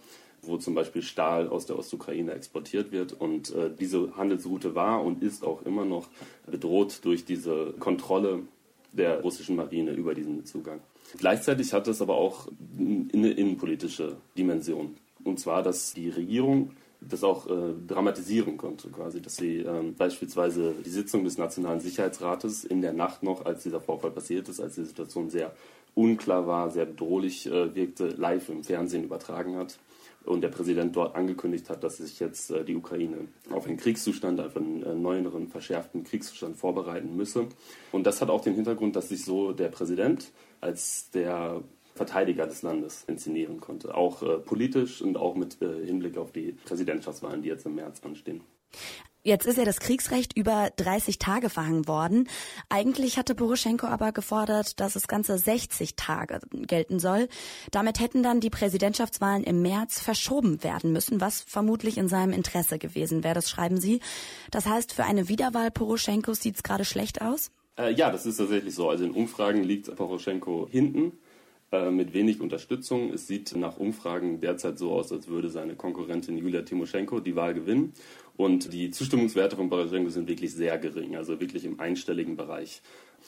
wo zum Beispiel Stahl aus der Ostukraine exportiert wird. Und äh, diese Handelsroute war und ist auch immer noch bedroht durch diese Kontrolle der russischen Marine über diesen Zugang. Gleichzeitig hat es aber auch eine innenpolitische Dimension. Und zwar, dass die Regierung das auch äh, dramatisieren konnte, quasi, dass sie ähm, beispielsweise die Sitzung des Nationalen Sicherheitsrates in der Nacht noch, als dieser Vorfall passiert ist, als die Situation sehr unklar war, sehr bedrohlich äh, wirkte, live im Fernsehen übertragen hat und der Präsident dort angekündigt hat, dass sich jetzt äh, die Ukraine auf einen Kriegszustand, auf einen äh, neueren, verschärften Kriegszustand vorbereiten müsse. Und das hat auch den Hintergrund, dass sich so der Präsident als der Verteidiger des Landes inszenieren konnte, auch äh, politisch und auch mit äh, Hinblick auf die Präsidentschaftswahlen, die jetzt im März anstehen. Jetzt ist ja das Kriegsrecht über 30 Tage verhangen worden. Eigentlich hatte Poroschenko aber gefordert, dass es ganze 60 Tage gelten soll. Damit hätten dann die Präsidentschaftswahlen im März verschoben werden müssen, was vermutlich in seinem Interesse gewesen wäre. Das schreiben Sie. Das heißt, für eine Wiederwahl Poroschenkos sieht es gerade schlecht aus? Äh, ja, das ist tatsächlich so. Also in Umfragen liegt Poroschenko hinten äh, mit wenig Unterstützung. Es sieht nach Umfragen derzeit so aus, als würde seine Konkurrentin Julia Timoschenko die Wahl gewinnen. Und die Zustimmungswerte von Poroschenko sind wirklich sehr gering, also wirklich im einstelligen Bereich.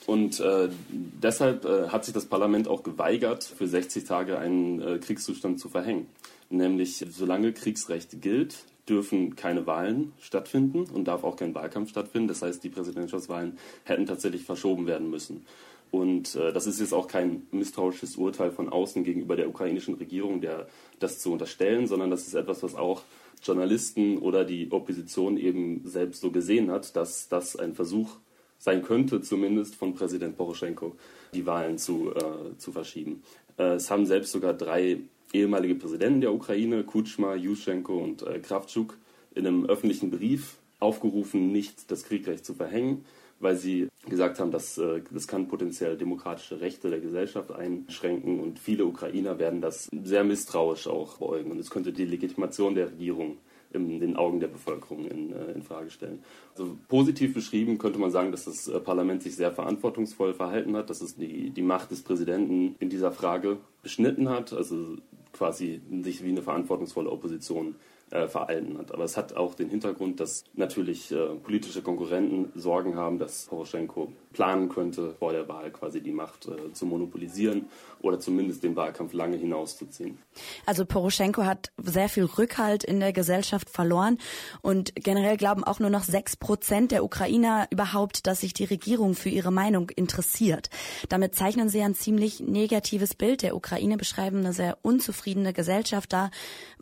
Und äh, deshalb äh, hat sich das Parlament auch geweigert, für 60 Tage einen äh, Kriegszustand zu verhängen. Nämlich, solange Kriegsrecht gilt, dürfen keine Wahlen stattfinden und darf auch kein Wahlkampf stattfinden. Das heißt, die Präsidentschaftswahlen hätten tatsächlich verschoben werden müssen. Und äh, das ist jetzt auch kein misstrauisches Urteil von außen gegenüber der ukrainischen Regierung, der das zu unterstellen, sondern das ist etwas, was auch Journalisten oder die Opposition eben selbst so gesehen hat, dass das ein Versuch sein könnte, zumindest von Präsident Poroschenko, die Wahlen zu, äh, zu verschieben. Äh, es haben selbst sogar drei ehemalige Präsidenten der Ukraine, Kutschma, Juschenko und äh, Kravtschuk, in einem öffentlichen Brief aufgerufen, nicht das Kriegrecht zu verhängen weil sie gesagt haben, dass äh, das kann potenziell demokratische Rechte der Gesellschaft einschränken und viele Ukrainer werden das sehr misstrauisch auch beäugen und es könnte die Legitimation der Regierung in den Augen der Bevölkerung in, äh, in, Frage stellen. Also positiv beschrieben könnte man sagen, dass das äh, Parlament sich sehr verantwortungsvoll verhalten hat, dass es die, die Macht des Präsidenten in dieser Frage beschnitten hat, also quasi sich wie eine verantwortungsvolle Opposition äh, verhalten hat. Aber es hat auch den Hintergrund, dass natürlich äh, politische Konkurrenten Sorgen haben, dass Poroschenko planen könnte, vor der Wahl quasi die Macht äh, zu monopolisieren oder zumindest den Wahlkampf lange hinauszuziehen. Also Poroschenko hat sehr viel Rückhalt in der Gesellschaft verloren und generell glauben auch nur noch sechs Prozent der Ukrainer überhaupt, dass sich die Regierung für ihre Meinung interessiert. Damit zeichnen sie ein ziemlich negatives Bild der Ukraine, beschreiben eine sehr unzufriedene Gesellschaft da.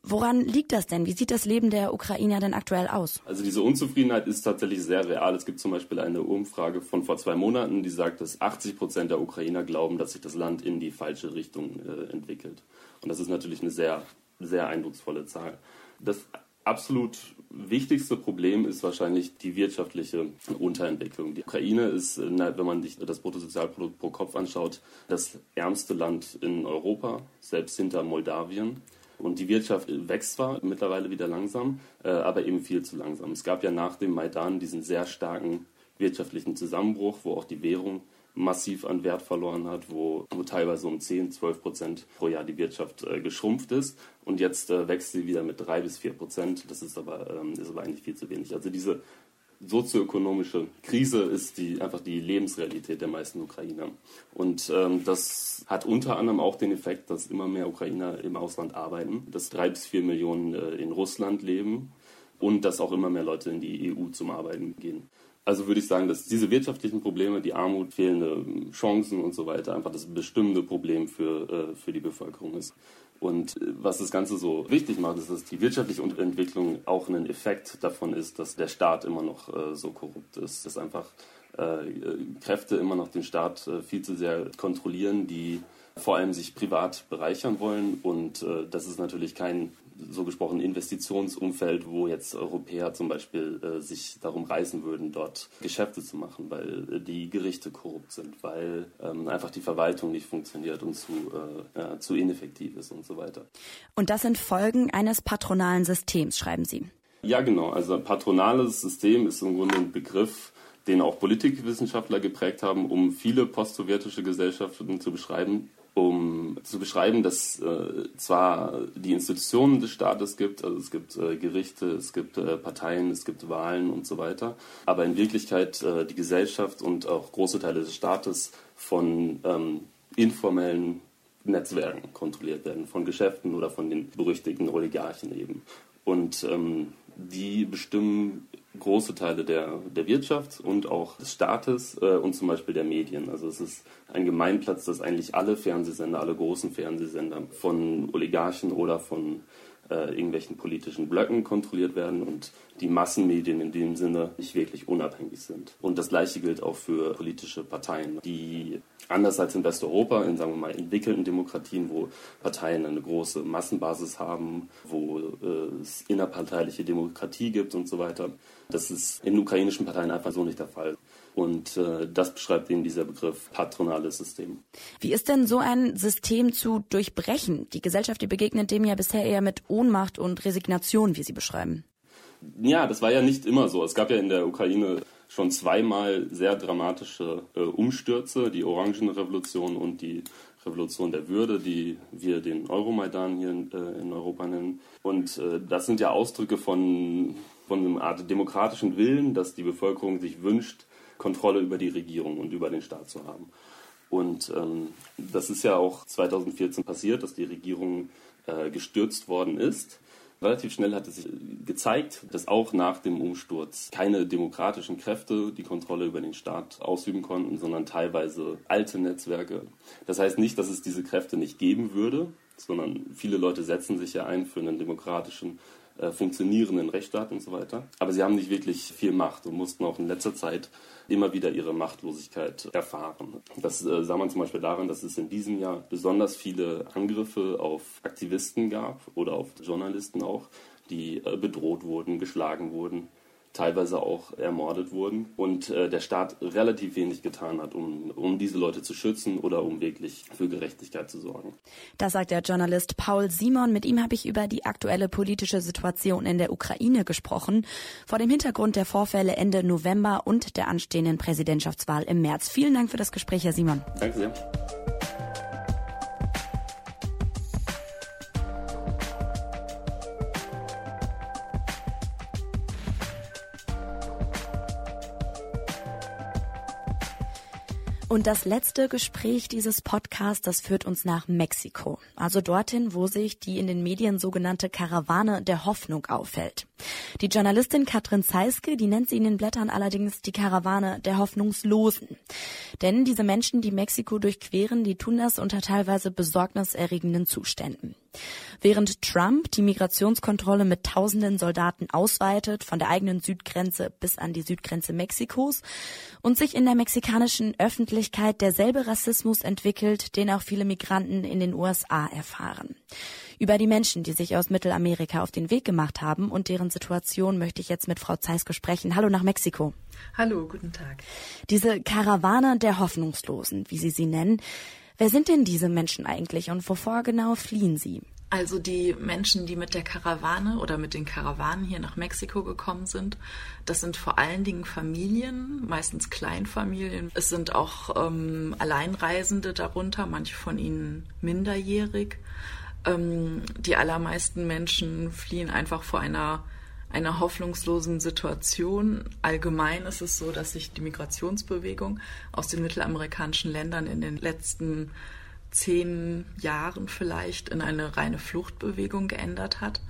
Woran liegt das denn? Wie sieht das Leben der Ukrainer denn aktuell aus? Also diese Unzufriedenheit ist tatsächlich sehr real. Es gibt zum Beispiel eine Umfrage von vor zwei Monaten, die sagt, dass 80 Prozent der Ukrainer glauben, dass sich das Land in die falsche Richtung äh, entwickelt. Und das ist natürlich eine sehr, sehr eindrucksvolle Zahl. Das absolut wichtigste Problem ist wahrscheinlich die wirtschaftliche Unterentwicklung. Die Ukraine ist, wenn man sich das Bruttosozialprodukt pro Kopf anschaut, das ärmste Land in Europa, selbst hinter Moldawien. Und die Wirtschaft wächst zwar mittlerweile wieder langsam, äh, aber eben viel zu langsam. Es gab ja nach dem Maidan diesen sehr starken wirtschaftlichen Zusammenbruch, wo auch die Währung massiv an Wert verloren hat, wo, wo teilweise um 10, 12 Prozent pro Jahr die Wirtschaft äh, geschrumpft ist. Und jetzt äh, wächst sie wieder mit drei bis vier Prozent. Das ist aber, ähm, ist aber eigentlich viel zu wenig. Also diese sozioökonomische Krise ist die, einfach die Lebensrealität der meisten Ukrainer. Und ähm, das hat unter anderem auch den Effekt, dass immer mehr Ukrainer im Ausland arbeiten, dass drei bis vier Millionen äh, in Russland leben und dass auch immer mehr Leute in die EU zum Arbeiten gehen. Also würde ich sagen, dass diese wirtschaftlichen Probleme, die Armut, fehlende Chancen und so weiter einfach das bestimmende Problem für, äh, für die Bevölkerung ist. Und äh, was das Ganze so wichtig macht, ist, dass die wirtschaftliche Entwicklung auch ein Effekt davon ist, dass der Staat immer noch äh, so korrupt ist, dass einfach äh, Kräfte immer noch den Staat viel zu sehr kontrollieren, die vor allem sich privat bereichern wollen. Und das ist natürlich kein so gesprochen Investitionsumfeld, wo jetzt Europäer zum Beispiel äh, sich darum reißen würden, dort Geschäfte zu machen, weil äh, die Gerichte korrupt sind, weil ähm, einfach die Verwaltung nicht funktioniert und zu, äh, zu ineffektiv ist und so weiter. Und das sind Folgen eines patronalen Systems, schreiben Sie. Ja, genau. Also ein patronales System ist im Grunde ein Begriff, den auch Politikwissenschaftler geprägt haben, um viele postsowjetische Gesellschaften zu beschreiben, um zu beschreiben, dass äh, zwar die Institutionen des Staates gibt, also es gibt äh, Gerichte, es gibt äh, Parteien, es gibt Wahlen und so weiter, aber in Wirklichkeit äh, die Gesellschaft und auch große Teile des Staates von ähm, informellen Netzwerken kontrolliert werden, von Geschäften oder von den berüchtigten Oligarchen eben. Und ähm, die bestimmen große Teile der, der Wirtschaft und auch des Staates äh, und zum Beispiel der Medien. Also es ist ein Gemeinplatz, dass eigentlich alle Fernsehsender, alle großen Fernsehsender von Oligarchen oder von äh, irgendwelchen politischen Blöcken kontrolliert werden und die Massenmedien in dem Sinne nicht wirklich unabhängig sind. Und das Gleiche gilt auch für politische Parteien, die anders als in Westeuropa, in sagen wir mal entwickelten Demokratien, wo Parteien eine große Massenbasis haben, wo äh, es innerparteiliche Demokratie gibt und so weiter. Das ist in ukrainischen Parteien einfach so nicht der Fall. Und äh, das beschreibt eben dieser Begriff patronales System. Wie ist denn so ein System zu durchbrechen? Die Gesellschaft, die begegnet dem ja bisher eher mit Ohnmacht und Resignation, wie Sie beschreiben. Ja, das war ja nicht immer so. Es gab ja in der Ukraine schon zweimal sehr dramatische äh, Umstürze, die Orangenrevolution und die Revolution der Würde, die wir den Euromaidan hier in, äh, in Europa nennen. Und äh, das sind ja Ausdrücke von, von einer Art demokratischen Willen, dass die Bevölkerung sich wünscht, Kontrolle über die Regierung und über den Staat zu haben. Und ähm, das ist ja auch 2014 passiert, dass die Regierung äh, gestürzt worden ist. Relativ schnell hat es sich gezeigt, dass auch nach dem Umsturz keine demokratischen Kräfte die Kontrolle über den Staat ausüben konnten, sondern teilweise alte Netzwerke. Das heißt nicht, dass es diese Kräfte nicht geben würde, sondern viele Leute setzen sich ja ein für einen demokratischen äh, funktionierenden Rechtsstaat und so weiter. Aber sie haben nicht wirklich viel Macht und mussten auch in letzter Zeit immer wieder ihre Machtlosigkeit erfahren. Das äh, sah man zum Beispiel daran, dass es in diesem Jahr besonders viele Angriffe auf Aktivisten gab oder auf Journalisten auch, die äh, bedroht wurden, geschlagen wurden teilweise auch ermordet wurden und äh, der Staat relativ wenig getan hat, um, um diese Leute zu schützen oder um wirklich für Gerechtigkeit zu sorgen. Das sagt der Journalist Paul Simon. Mit ihm habe ich über die aktuelle politische Situation in der Ukraine gesprochen, vor dem Hintergrund der Vorfälle Ende November und der anstehenden Präsidentschaftswahl im März. Vielen Dank für das Gespräch, Herr Simon. Danke sehr. Und das letzte Gespräch dieses Podcasts, das führt uns nach Mexiko. Also dorthin, wo sich die in den Medien sogenannte Karawane der Hoffnung aufhält. Die Journalistin Katrin Zeiske, die nennt sie in den Blättern allerdings die Karawane der Hoffnungslosen. Denn diese Menschen, die Mexiko durchqueren, die tun das unter teilweise besorgniserregenden Zuständen. Während Trump die Migrationskontrolle mit tausenden Soldaten ausweitet, von der eigenen Südgrenze bis an die Südgrenze Mexikos, und sich in der mexikanischen Öffentlichkeit derselbe Rassismus entwickelt, den auch viele Migranten in den USA erfahren. Über die Menschen, die sich aus Mittelamerika auf den Weg gemacht haben und deren Situation möchte ich jetzt mit Frau Zeisko sprechen. Hallo nach Mexiko. Hallo, guten Tag. Diese Karawane der Hoffnungslosen, wie Sie sie nennen, wer sind denn diese Menschen eigentlich und wovor genau fliehen sie? Also die Menschen, die mit der Karawane oder mit den Karawanen hier nach Mexiko gekommen sind, das sind vor allen Dingen Familien, meistens Kleinfamilien. Es sind auch ähm, Alleinreisende darunter, manche von ihnen minderjährig. Ähm, die allermeisten Menschen fliehen einfach vor einer einer hoffnungslosen Situation. Allgemein ist es so, dass sich die Migrationsbewegung aus den mittelamerikanischen Ländern in den letzten zehn Jahren vielleicht in eine reine Fluchtbewegung geändert hat.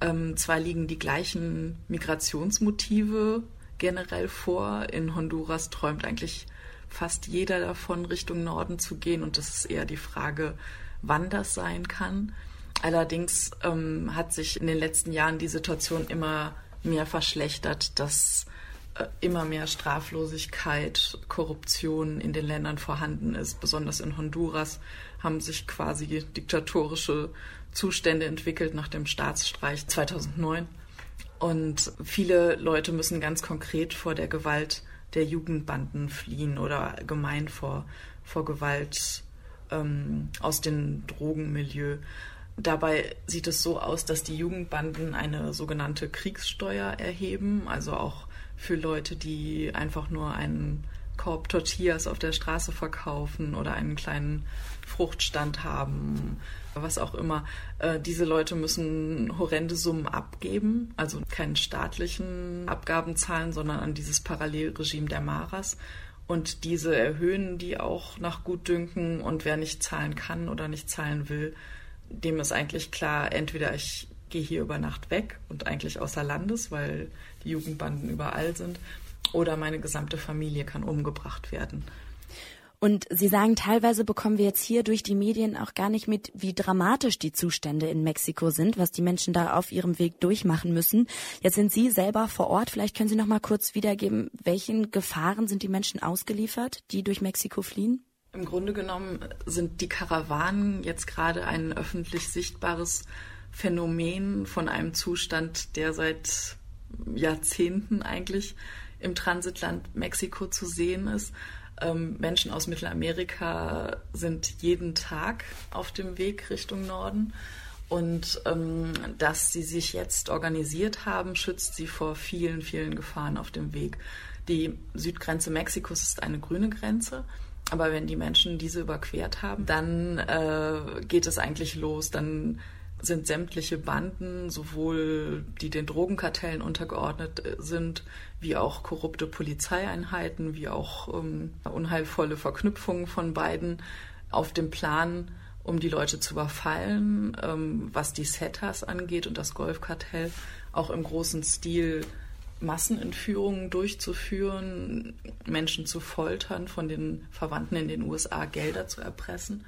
Ähm, zwar liegen die gleichen Migrationsmotive generell vor. In Honduras träumt eigentlich fast jeder davon, Richtung Norden zu gehen. Und das ist eher die Frage, wann das sein kann. Allerdings ähm, hat sich in den letzten Jahren die Situation immer mehr verschlechtert, dass äh, immer mehr Straflosigkeit, Korruption in den Ländern vorhanden ist. Besonders in Honduras haben sich quasi diktatorische Zustände entwickelt nach dem Staatsstreich 2009. Und viele Leute müssen ganz konkret vor der Gewalt der Jugendbanden fliehen oder allgemein vor, vor Gewalt ähm, aus dem Drogenmilieu. Dabei sieht es so aus, dass die Jugendbanden eine sogenannte Kriegssteuer erheben, also auch für Leute, die einfach nur einen Korb Tortillas auf der Straße verkaufen oder einen kleinen Fruchtstand haben, was auch immer. Äh, diese Leute müssen horrende Summen abgeben, also keinen staatlichen Abgaben zahlen, sondern an dieses Parallelregime der Maras. Und diese erhöhen die auch nach Gutdünken und wer nicht zahlen kann oder nicht zahlen will, dem ist eigentlich klar, entweder ich gehe hier über Nacht weg und eigentlich außer Landes, weil die Jugendbanden überall sind, oder meine gesamte Familie kann umgebracht werden. Und Sie sagen, teilweise bekommen wir jetzt hier durch die Medien auch gar nicht mit, wie dramatisch die Zustände in Mexiko sind, was die Menschen da auf ihrem Weg durchmachen müssen. Jetzt sind Sie selber vor Ort. Vielleicht können Sie noch mal kurz wiedergeben, welchen Gefahren sind die Menschen ausgeliefert, die durch Mexiko fliehen? Im Grunde genommen sind die Karawanen jetzt gerade ein öffentlich sichtbares Phänomen von einem Zustand, der seit Jahrzehnten eigentlich im Transitland Mexiko zu sehen ist. Ähm, Menschen aus Mittelamerika sind jeden Tag auf dem Weg Richtung Norden. Und ähm, dass sie sich jetzt organisiert haben, schützt sie vor vielen, vielen Gefahren auf dem Weg. Die Südgrenze Mexikos ist eine grüne Grenze. Aber wenn die Menschen diese überquert haben, dann äh, geht es eigentlich los. Dann sind sämtliche Banden, sowohl die den Drogenkartellen untergeordnet äh, sind, wie auch korrupte Polizeieinheiten, wie auch ähm, unheilvolle Verknüpfungen von beiden auf dem Plan, um die Leute zu überfallen, ähm, was die Setas angeht und das Golfkartell auch im großen Stil Massenentführungen durchzuführen, Menschen zu foltern, von den Verwandten in den USA Gelder zu erpressen.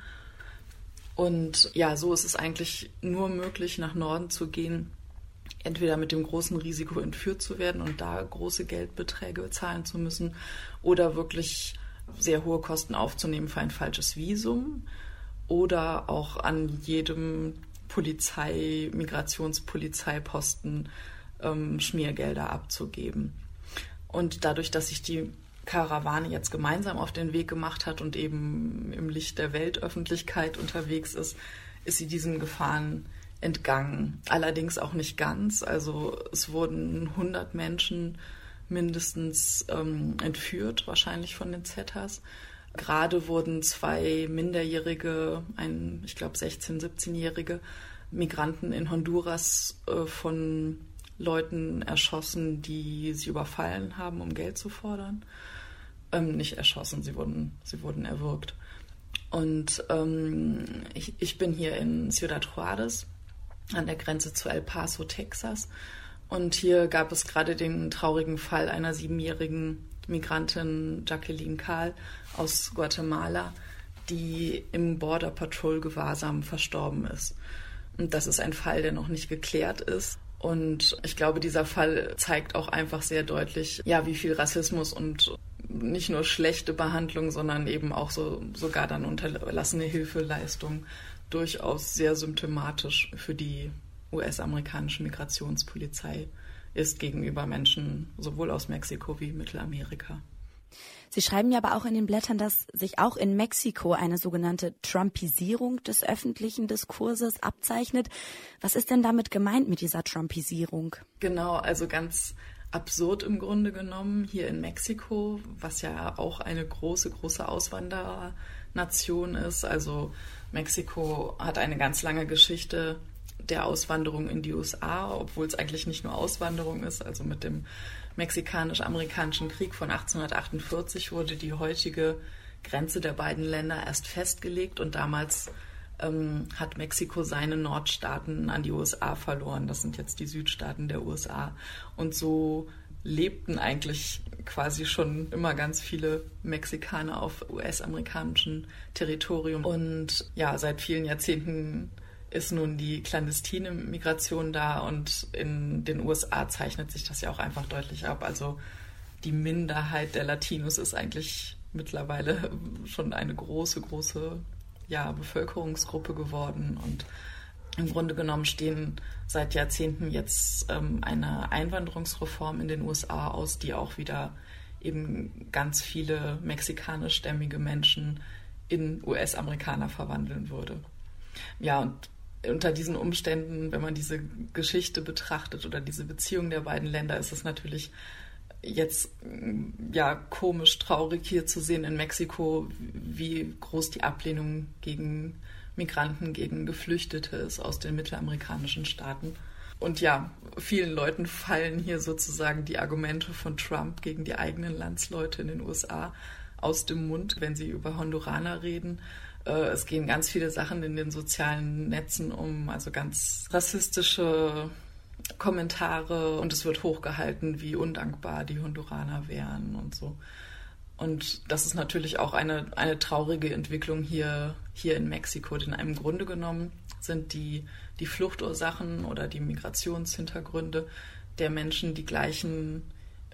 Und ja, so ist es eigentlich nur möglich, nach Norden zu gehen, entweder mit dem großen Risiko entführt zu werden und da große Geldbeträge zahlen zu müssen oder wirklich sehr hohe Kosten aufzunehmen für ein falsches Visum oder auch an jedem Polizei, Migrationspolizeiposten ähm, Schmiergelder abzugeben. Und dadurch, dass sich die Karawane jetzt gemeinsam auf den Weg gemacht hat und eben im Licht der Weltöffentlichkeit unterwegs ist, ist sie diesen Gefahren entgangen. Allerdings auch nicht ganz. Also es wurden 100 Menschen mindestens ähm, entführt, wahrscheinlich von den Zetas. Gerade wurden zwei Minderjährige, ein, ich glaube 16-, 17-jährige Migranten in Honduras äh, von Leuten erschossen, die sie überfallen haben, um Geld zu fordern. Ähm, nicht erschossen, sie wurden, sie wurden erwürgt. Und ähm, ich, ich bin hier in Ciudad Juarez an der Grenze zu El Paso, Texas. Und hier gab es gerade den traurigen Fall einer siebenjährigen Migrantin Jacqueline Kahl aus Guatemala, die im Border Patrol Gewahrsam verstorben ist. Und das ist ein Fall, der noch nicht geklärt ist. Und ich glaube, dieser Fall zeigt auch einfach sehr deutlich, ja, wie viel Rassismus und nicht nur schlechte Behandlung, sondern eben auch so sogar dann unterlassene Hilfeleistung durchaus sehr symptomatisch für die US-amerikanische Migrationspolizei ist gegenüber Menschen sowohl aus Mexiko wie Mittelamerika. Sie schreiben ja aber auch in den Blättern, dass sich auch in Mexiko eine sogenannte Trumpisierung des öffentlichen Diskurses abzeichnet. Was ist denn damit gemeint mit dieser Trumpisierung? Genau, also ganz absurd im Grunde genommen hier in Mexiko, was ja auch eine große, große Auswanderernation ist. Also Mexiko hat eine ganz lange Geschichte der Auswanderung in die USA, obwohl es eigentlich nicht nur Auswanderung ist. Also mit dem mexikanisch-amerikanischen Krieg von 1848 wurde die heutige Grenze der beiden Länder erst festgelegt und damals ähm, hat Mexiko seine Nordstaaten an die USA verloren. Das sind jetzt die Südstaaten der USA. Und so lebten eigentlich quasi schon immer ganz viele Mexikaner auf US-amerikanischem Territorium. Und ja, seit vielen Jahrzehnten ist nun die clandestine Migration da und in den USA zeichnet sich das ja auch einfach deutlich ab. Also die Minderheit der Latinos ist eigentlich mittlerweile schon eine große, große ja, Bevölkerungsgruppe geworden und im Grunde genommen stehen seit Jahrzehnten jetzt ähm, eine Einwanderungsreform in den USA aus, die auch wieder eben ganz viele mexikanischstämmige Menschen in US-Amerikaner verwandeln würde. Ja, und unter diesen Umständen, wenn man diese Geschichte betrachtet oder diese Beziehung der beiden Länder, ist es natürlich jetzt ja komisch traurig hier zu sehen in Mexiko, wie groß die Ablehnung gegen Migranten, gegen Geflüchtete ist aus den mittelamerikanischen Staaten. Und ja, vielen Leuten fallen hier sozusagen die Argumente von Trump gegen die eigenen Landsleute in den USA aus dem Mund, wenn sie über Honduraner reden. Äh, es gehen ganz viele Sachen in den sozialen Netzen um, also ganz rassistische Kommentare und es wird hochgehalten, wie undankbar die Honduraner wären und so. Und das ist natürlich auch eine, eine traurige Entwicklung hier, hier in Mexiko, denn im Grunde genommen sind die, die Fluchtursachen oder die Migrationshintergründe der Menschen die gleichen,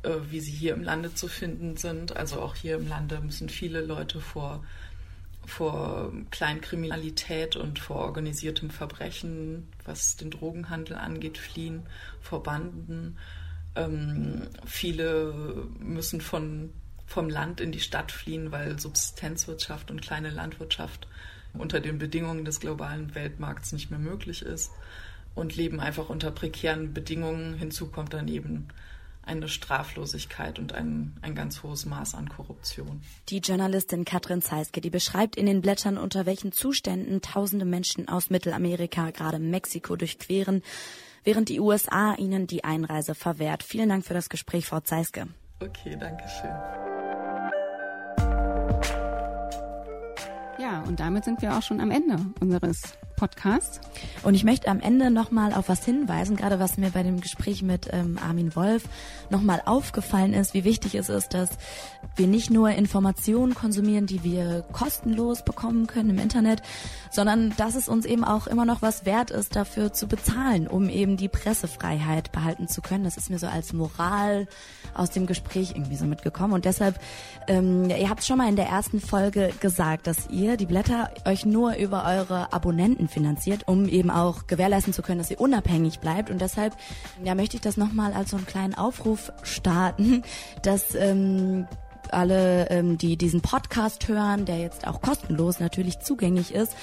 äh, wie sie hier im Lande zu finden sind. Also auch hier im Lande müssen viele Leute vor vor Kleinkriminalität und vor organisiertem Verbrechen, was den Drogenhandel angeht, fliehen, vor Banden. Ähm, viele müssen von, vom Land in die Stadt fliehen, weil Subsistenzwirtschaft und kleine Landwirtschaft unter den Bedingungen des globalen Weltmarkts nicht mehr möglich ist und leben einfach unter prekären Bedingungen. Hinzu kommt dann eben eine Straflosigkeit und ein, ein ganz hohes Maß an Korruption. Die Journalistin Katrin Zeiske, die beschreibt in den Blättern, unter welchen Zuständen tausende Menschen aus Mittelamerika, gerade Mexiko, durchqueren, während die USA ihnen die Einreise verwehrt. Vielen Dank für das Gespräch, Frau Zeiske. Okay, danke schön. Ja, und damit sind wir auch schon am Ende unseres Podcast. Und ich möchte am Ende nochmal auf was hinweisen, gerade was mir bei dem Gespräch mit ähm, Armin Wolf nochmal aufgefallen ist, wie wichtig es ist, dass wir nicht nur Informationen konsumieren, die wir kostenlos bekommen können im Internet, sondern dass es uns eben auch immer noch was wert ist, dafür zu bezahlen, um eben die Pressefreiheit behalten zu können. Das ist mir so als Moral aus dem Gespräch irgendwie so mitgekommen. Und deshalb, ähm, ihr habt schon mal in der ersten Folge gesagt, dass ihr die Blätter euch nur über eure Abonnenten Spenden finanziert, um eben auch gewährleisten zu können, dass sie unabhängig bleibt. Und deshalb ja, möchte ich das nochmal als so einen kleinen Aufruf starten, dass ähm, alle, ähm, die diesen Podcast hören, der jetzt auch kostenlos natürlich zugänglich ist,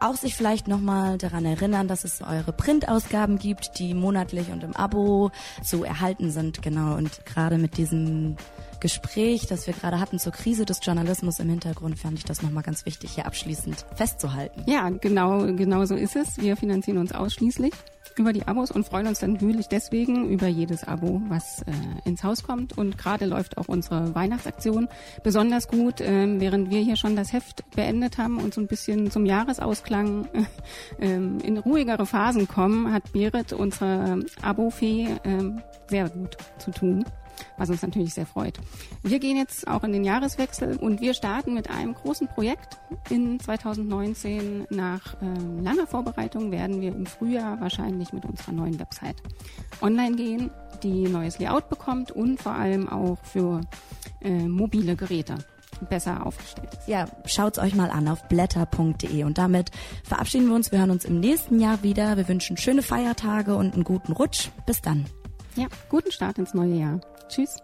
auch sich vielleicht nochmal daran erinnern, dass es eure Printausgaben gibt, die monatlich und im Abo zu erhalten sind. Genau. Und gerade mit diesem Gespräch, das wir gerade hatten zur Krise des Journalismus im Hintergrund, fand ich das nochmal ganz wichtig, hier abschließend festzuhalten. Ja, genau, genau so ist es. Wir finanzieren uns ausschließlich über die Abos und freuen uns dann natürlich deswegen über jedes Abo, was äh, ins Haus kommt. Und gerade läuft auch unsere Weihnachtsaktion besonders gut, äh, während wir hier schon das Heft beendet haben und so ein bisschen zum Jahresausklang äh, in ruhigere Phasen kommen, hat Berit, unsere Abo-Fee, äh, sehr gut zu tun was uns natürlich sehr freut. Wir gehen jetzt auch in den Jahreswechsel und wir starten mit einem großen Projekt in 2019. Nach äh, langer Vorbereitung werden wir im Frühjahr wahrscheinlich mit unserer neuen Website online gehen, die neues Layout bekommt und vor allem auch für äh, mobile Geräte besser aufgestellt ist. Ja, schaut's euch mal an auf blätter.de und damit verabschieden wir uns. Wir hören uns im nächsten Jahr wieder. Wir wünschen schöne Feiertage und einen guten Rutsch. Bis dann. Ja, guten Start ins neue Jahr. Tschüss.